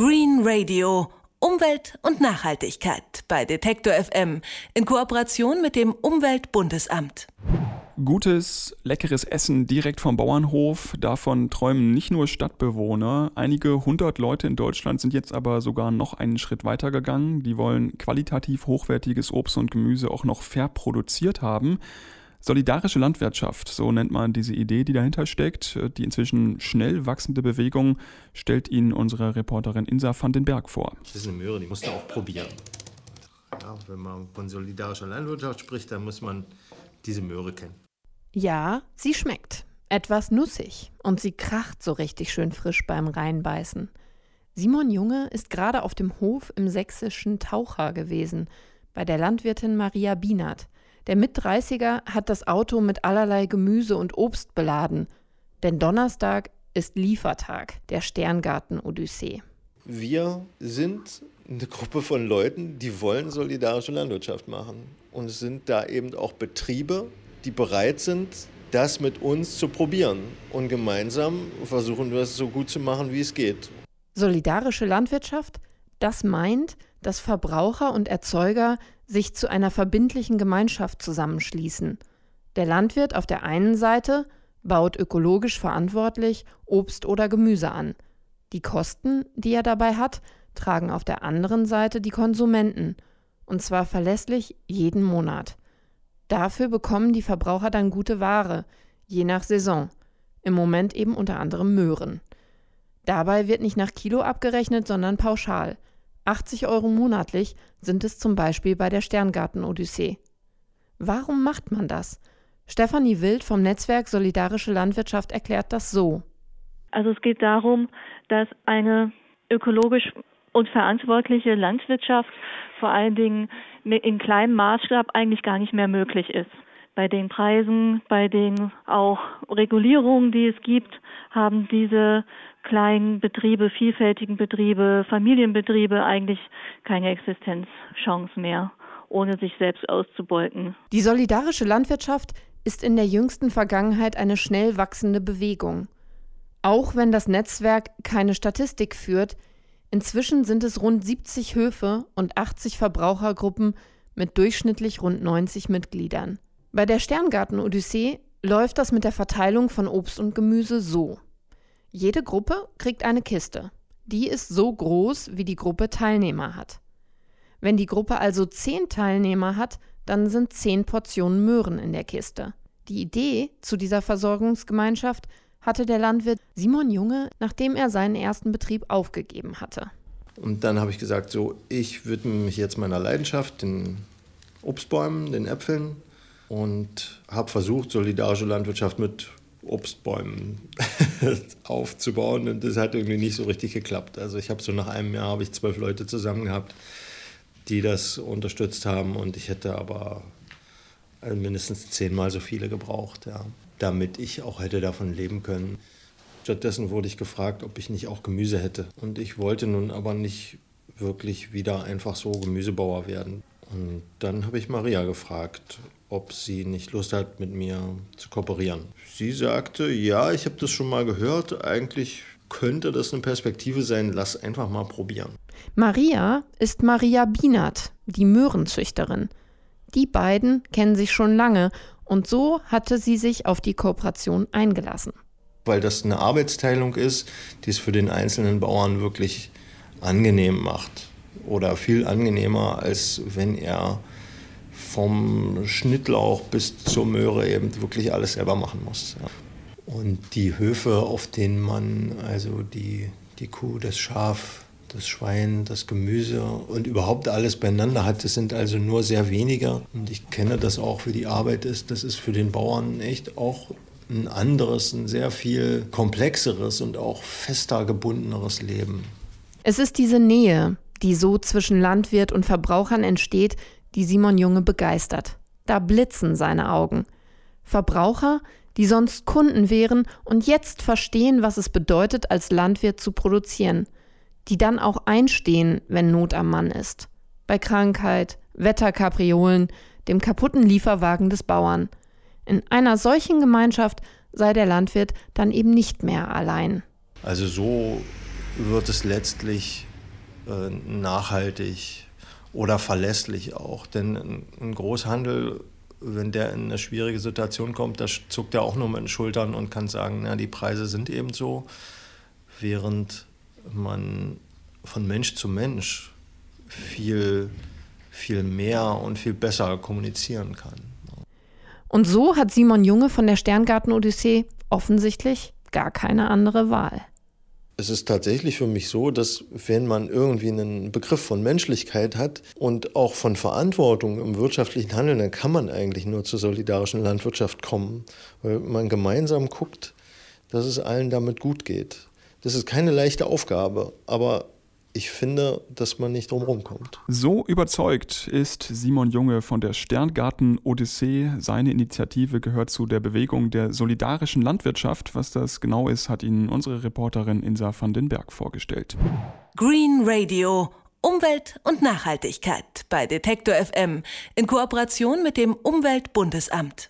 Green Radio. Umwelt und Nachhaltigkeit bei Detektor FM in Kooperation mit dem Umweltbundesamt. Gutes, leckeres Essen direkt vom Bauernhof, davon träumen nicht nur Stadtbewohner. Einige hundert Leute in Deutschland sind jetzt aber sogar noch einen Schritt weiter gegangen. Die wollen qualitativ hochwertiges Obst und Gemüse auch noch fair produziert haben. Solidarische Landwirtschaft, so nennt man diese Idee, die dahinter steckt. Die inzwischen schnell wachsende Bewegung stellt Ihnen unsere Reporterin Insa van den Berg vor. Das ist eine Möhre, die musst du auch probieren. Ja, wenn man von solidarischer Landwirtschaft spricht, dann muss man diese Möhre kennen. Ja, sie schmeckt. Etwas nussig und sie kracht so richtig schön frisch beim Reinbeißen. Simon Junge ist gerade auf dem Hof im sächsischen Taucher gewesen, bei der Landwirtin Maria Bienert. Der Mit-30er hat das Auto mit allerlei Gemüse und Obst beladen, denn Donnerstag ist Liefertag der Sterngarten-Odyssee. Wir sind eine Gruppe von Leuten, die wollen solidarische Landwirtschaft machen. Und es sind da eben auch Betriebe, die bereit sind, das mit uns zu probieren. Und gemeinsam versuchen wir es so gut zu machen, wie es geht. Solidarische Landwirtschaft, das meint, dass Verbraucher und Erzeuger sich zu einer verbindlichen Gemeinschaft zusammenschließen. Der Landwirt auf der einen Seite baut ökologisch verantwortlich Obst oder Gemüse an. Die Kosten, die er dabei hat, tragen auf der anderen Seite die Konsumenten, und zwar verlässlich jeden Monat. Dafür bekommen die Verbraucher dann gute Ware, je nach Saison. Im Moment eben unter anderem Möhren. Dabei wird nicht nach Kilo abgerechnet, sondern pauschal. 80 Euro monatlich sind es zum Beispiel bei der Sterngarten-Odyssee. Warum macht man das? Stefanie Wild vom Netzwerk Solidarische Landwirtschaft erklärt das so. Also es geht darum, dass eine ökologisch und verantwortliche Landwirtschaft vor allen Dingen in kleinem Maßstab eigentlich gar nicht mehr möglich ist. Bei den Preisen, bei den auch Regulierungen, die es gibt, haben diese kleinen Betriebe, vielfältigen Betriebe, Familienbetriebe eigentlich keine Existenzchance mehr, ohne sich selbst auszubeuten. Die solidarische Landwirtschaft ist in der jüngsten Vergangenheit eine schnell wachsende Bewegung. Auch wenn das Netzwerk keine Statistik führt, Inzwischen sind es rund 70 Höfe und 80 Verbrauchergruppen mit durchschnittlich rund 90 Mitgliedern. Bei der Sterngarten-Odyssee läuft das mit der Verteilung von Obst und Gemüse so. Jede Gruppe kriegt eine Kiste. Die ist so groß, wie die Gruppe Teilnehmer hat. Wenn die Gruppe also 10 Teilnehmer hat, dann sind 10 Portionen Möhren in der Kiste. Die Idee zu dieser Versorgungsgemeinschaft hatte der Landwirt Simon Junge, nachdem er seinen ersten Betrieb aufgegeben hatte. Und dann habe ich gesagt, so, ich widme mich jetzt meiner Leidenschaft, den Obstbäumen, den Äpfeln und habe versucht, solidarische Landwirtschaft mit Obstbäumen aufzubauen und das hat irgendwie nicht so richtig geklappt. Also ich habe so nach einem Jahr habe ich zwölf Leute zusammen gehabt, die das unterstützt haben und ich hätte aber mindestens zehnmal so viele gebraucht. Ja damit ich auch hätte davon leben können. Stattdessen wurde ich gefragt, ob ich nicht auch Gemüse hätte. Und ich wollte nun aber nicht wirklich wieder einfach so Gemüsebauer werden. Und dann habe ich Maria gefragt, ob sie nicht Lust hat, mit mir zu kooperieren. Sie sagte, ja, ich habe das schon mal gehört. Eigentlich könnte das eine Perspektive sein. Lass einfach mal probieren. Maria ist Maria Bienert, die Möhrenzüchterin. Die beiden kennen sich schon lange und so hatte sie sich auf die Kooperation eingelassen. Weil das eine Arbeitsteilung ist, die es für den einzelnen Bauern wirklich angenehm macht. Oder viel angenehmer, als wenn er vom Schnittlauch bis zur Möhre eben wirklich alles selber machen muss. Und die Höfe, auf denen man also die, die Kuh, das Schaf, das Schwein, das Gemüse und überhaupt alles beieinander hat. Das sind also nur sehr wenige. Und ich kenne das auch, wie die Arbeit ist. Das ist für den Bauern echt auch ein anderes, ein sehr viel komplexeres und auch fester gebundeneres Leben. Es ist diese Nähe, die so zwischen Landwirt und Verbrauchern entsteht, die Simon Junge begeistert. Da blitzen seine Augen. Verbraucher, die sonst Kunden wären und jetzt verstehen, was es bedeutet, als Landwirt zu produzieren – die dann auch einstehen, wenn Not am Mann ist. Bei Krankheit, Wetterkapriolen, dem kaputten Lieferwagen des Bauern. In einer solchen Gemeinschaft sei der Landwirt dann eben nicht mehr allein. Also so wird es letztlich äh, nachhaltig oder verlässlich auch. Denn ein Großhandel, wenn der in eine schwierige Situation kommt, da zuckt er auch nur mit den Schultern und kann sagen, na, die Preise sind eben so, während man von Mensch zu Mensch viel, viel mehr und viel besser kommunizieren kann. Und so hat Simon Junge von der Sterngarten Odyssee offensichtlich gar keine andere Wahl. Es ist tatsächlich für mich so, dass wenn man irgendwie einen Begriff von Menschlichkeit hat und auch von Verantwortung im wirtschaftlichen Handeln, dann kann man eigentlich nur zur solidarischen Landwirtschaft kommen, weil man gemeinsam guckt, dass es allen damit gut geht. Das ist keine leichte Aufgabe, aber ich finde, dass man nicht drumherum kommt. So überzeugt ist Simon Junge von der Sterngarten Odyssee. Seine Initiative gehört zu der Bewegung der solidarischen Landwirtschaft. Was das genau ist, hat Ihnen unsere Reporterin Insa van den Berg vorgestellt. Green Radio. Umwelt und Nachhaltigkeit bei Detektor FM in Kooperation mit dem Umweltbundesamt.